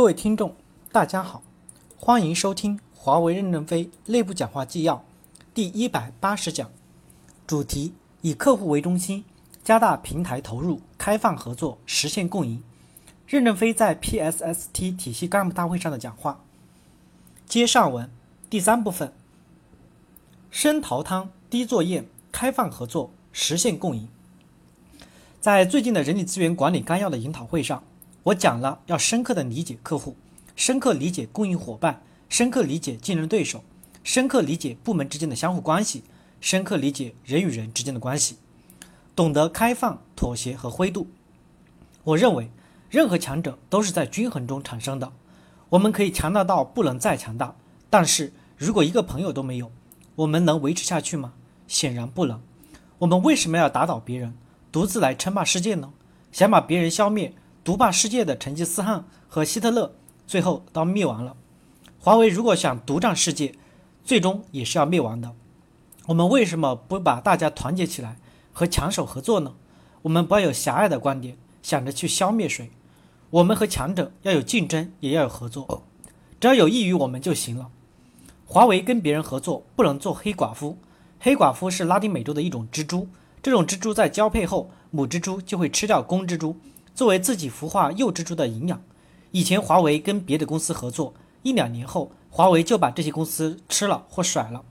各位听众，大家好，欢迎收听华为任正非内部讲话纪要第一百八十讲，主题以客户为中心，加大平台投入，开放合作，实现共赢。任正非在 PSST 体系干部大会上的讲话。接上文第三部分，深淘汤低作业，开放合作，实现共赢。在最近的人力资源管理纲要的研讨会上，我讲了要深刻的理解客户，深刻理解供应伙伴，深刻理解竞争对手，深刻理解部门之间的相互关系，深刻理解人与人之间的关系，懂得开放、妥协和灰度。我认为，任何强者都是在均衡中产生的。我们可以强大到不能再强大，但是如果一个朋友都没有，我们能维持下去吗？显然不能。我们为什么要打倒别人？独自来称霸世界呢？想把别人消灭，独霸世界的成吉思汗和希特勒，最后都灭亡了。华为如果想独占世界，最终也是要灭亡的。我们为什么不把大家团结起来，和强手合作呢？我们不要有狭隘的观点，想着去消灭谁。我们和强者要有竞争，也要有合作，只要有益于我们就行了。华为跟别人合作，不能做黑寡妇。黑寡妇是拉丁美洲的一种蜘蛛。这种蜘蛛在交配后，母蜘蛛就会吃掉公蜘蛛，作为自己孵化幼蜘蛛的营养。以前华为跟别的公司合作，一两年后，华为就把这些公司吃了或甩了。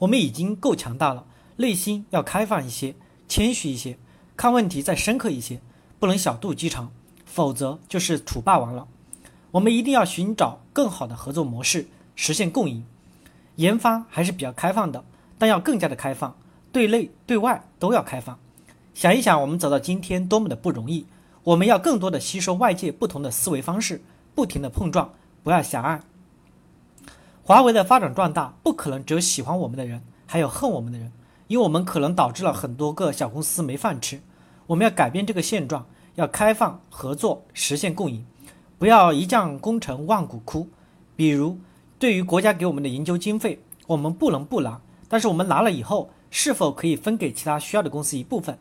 我们已经够强大了，内心要开放一些，谦虚一些，看问题再深刻一些，不能小肚鸡肠，否则就是土霸王了。我们一定要寻找更好的合作模式，实现共赢。研发还是比较开放的，但要更加的开放。对内对外都要开放，想一想，我们走到今天多么的不容易。我们要更多的吸收外界不同的思维方式，不停的碰撞，不要狭隘。华为的发展壮大，不可能只有喜欢我们的人，还有恨我们的人，因为我们可能导致了很多个小公司没饭吃。我们要改变这个现状，要开放合作，实现共赢，不要一将功成万骨枯。比如，对于国家给我们的研究经费，我们不能不拿，但是我们拿了以后。是否可以分给其他需要的公司一部分，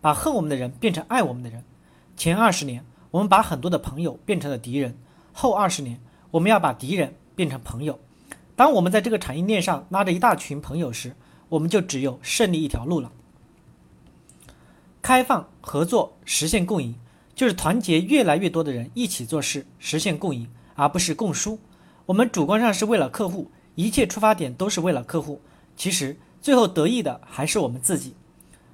把恨我们的人变成爱我们的人？前二十年，我们把很多的朋友变成了敌人；后二十年，我们要把敌人变成朋友。当我们在这个产业链上拉着一大群朋友时，我们就只有胜利一条路了。开放合作，实现共赢，就是团结越来越多的人一起做事，实现共赢，而不是共输。我们主观上是为了客户，一切出发点都是为了客户，其实。最后得益的还是我们自己。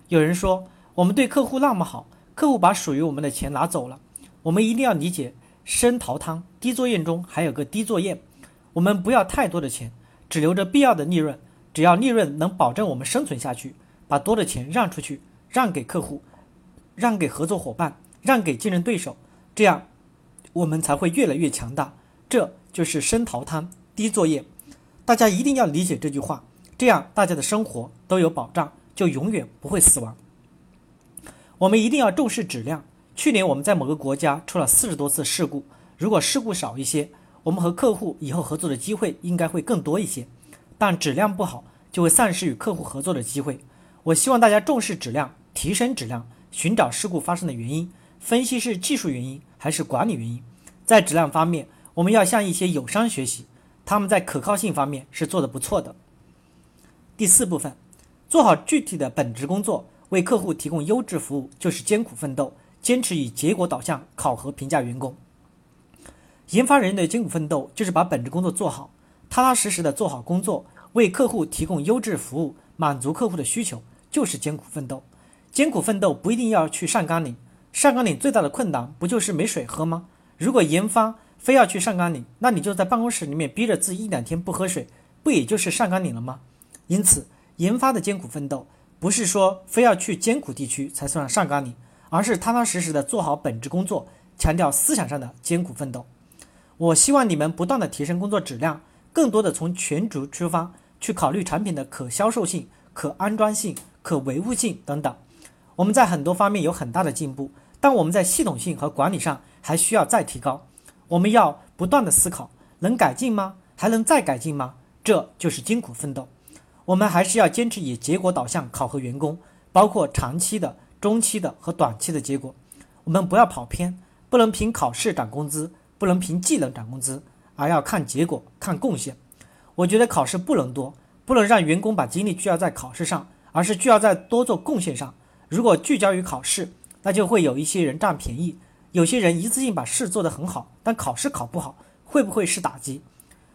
有人说我们对客户那么好，客户把属于我们的钱拿走了。我们一定要理解，深淘汤低作业中还有个低作业。我们不要太多的钱，只留着必要的利润。只要利润能保证我们生存下去，把多的钱让出去，让给客户，让给合作伙伴，让给竞争对手，这样我们才会越来越强大。这就是深淘汤低作业。大家一定要理解这句话。这样大家的生活都有保障，就永远不会死亡。我们一定要重视质量。去年我们在某个国家出了四十多次事故，如果事故少一些，我们和客户以后合作的机会应该会更多一些。但质量不好，就会丧失与客户合作的机会。我希望大家重视质量，提升质量，寻找事故发生的原因，分析是技术原因还是管理原因。在质量方面，我们要向一些友商学习，他们在可靠性方面是做得不错的。第四部分，做好具体的本职工作，为客户提供优质服务，就是艰苦奋斗，坚持以结果导向考核评价员工。研发人员的艰苦奋斗，就是把本职工作做好，踏踏实实的做好工作，为客户提供优质服务，满足客户的需求，就是艰苦奋斗。艰苦奋斗不一定要去上甘岭，上甘岭最大的困难不就是没水喝吗？如果研发非要去上甘岭，那你就在办公室里面逼着自己一两天不喝水，不也就是上甘岭了吗？因此，研发的艰苦奋斗不是说非要去艰苦地区才算上岗岭，而是踏踏实实的做好本职工作，强调思想上的艰苦奋斗。我希望你们不断的提升工作质量，更多的从全局出发去考虑产品的可销售性、可安装性、可维护性等等。我们在很多方面有很大的进步，但我们在系统性和管理上还需要再提高。我们要不断的思考，能改进吗？还能再改进吗？这就是艰苦奋斗。我们还是要坚持以结果导向考核员工，包括长期的、中期的和短期的结果。我们不要跑偏，不能凭考试涨工资，不能凭技能涨工资，而要看结果、看贡献。我觉得考试不能多，不能让员工把精力聚焦在考试上，而是聚焦在多做贡献上。如果聚焦于考试，那就会有一些人占便宜，有些人一次性把事做得很好，但考试考不好，会不会是打击？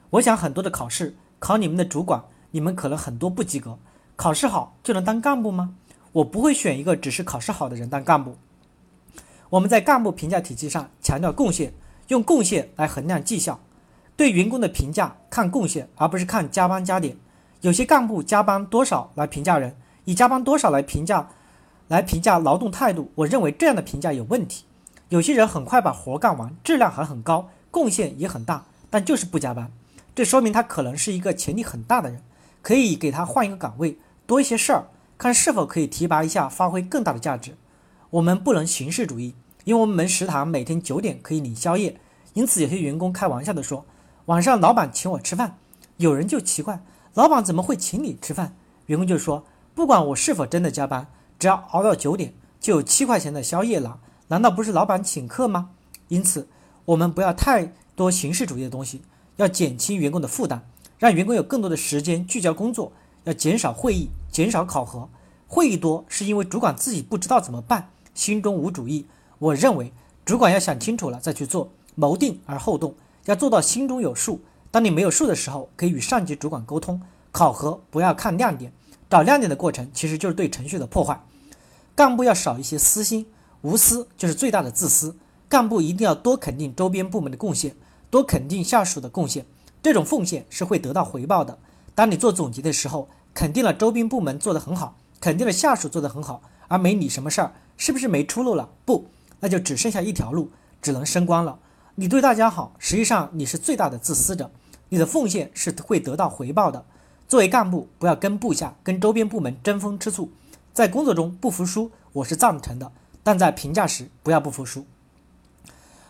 我想很多的考试考你们的主管，你们可能很多不及格。考试好就能当干部吗？我不会选一个只是考试好的人当干部。我们在干部评价体系上强调贡献，用贡献来衡量绩效。对员工的评价看贡献，而不是看加班加点。有些干部加班多少来评价人，以加班多少来评价。来评价劳动态度，我认为这样的评价有问题。有些人很快把活干完，质量还很高，贡献也很大，但就是不加班，这说明他可能是一个潜力很大的人，可以给他换一个岗位，多一些事儿，看是否可以提拔一下，发挥更大的价值。我们不能形式主义，因为我们食堂每天九点可以领宵夜，因此有些员工开玩笑的说，晚上老板请我吃饭，有人就奇怪，老板怎么会请你吃饭？员工就说，不管我是否真的加班。只要熬到九点，就有七块钱的宵夜了，难道不是老板请客吗？因此，我们不要太多形式主义的东西，要减轻员工的负担，让员工有更多的时间聚焦工作，要减少会议，减少考核。会议多是因为主管自己不知道怎么办，心中无主意。我认为，主管要想清楚了再去做，谋定而后动，要做到心中有数。当你没有数的时候，可以与上级主管沟通。考核不要看亮点，找亮点的过程其实就是对程序的破坏。干部要少一些私心，无私就是最大的自私。干部一定要多肯定周边部门的贡献，多肯定下属的贡献，这种奉献是会得到回报的。当你做总结的时候，肯定了周边部门做得很好，肯定了下属做得很好，而没你什么事儿，是不是没出路了？不，那就只剩下一条路，只能升官了。你对大家好，实际上你是最大的自私者，你的奉献是会得到回报的。作为干部，不要跟部下、跟周边部门争风吃醋。在工作中不服输，我是赞成的，但在评价时不要不服输。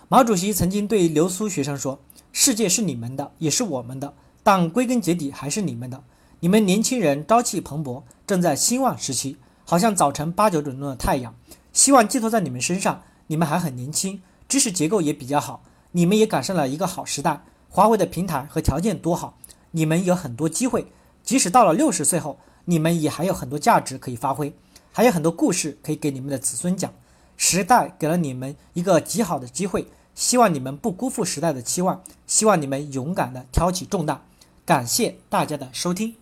毛主席曾经对留苏学生说：“世界是你们的，也是我们的，但归根结底还是你们的。你们年轻人朝气蓬勃，正在兴旺时期，好像早晨八九点钟的太阳，希望寄托在你们身上。你们还很年轻，知识结构也比较好，你们也赶上了一个好时代。华为的平台和条件多好，你们有很多机会，即使到了六十岁后。”你们也还有很多价值可以发挥，还有很多故事可以给你们的子孙讲。时代给了你们一个极好的机会，希望你们不辜负时代的期望，希望你们勇敢的挑起重担。感谢大家的收听。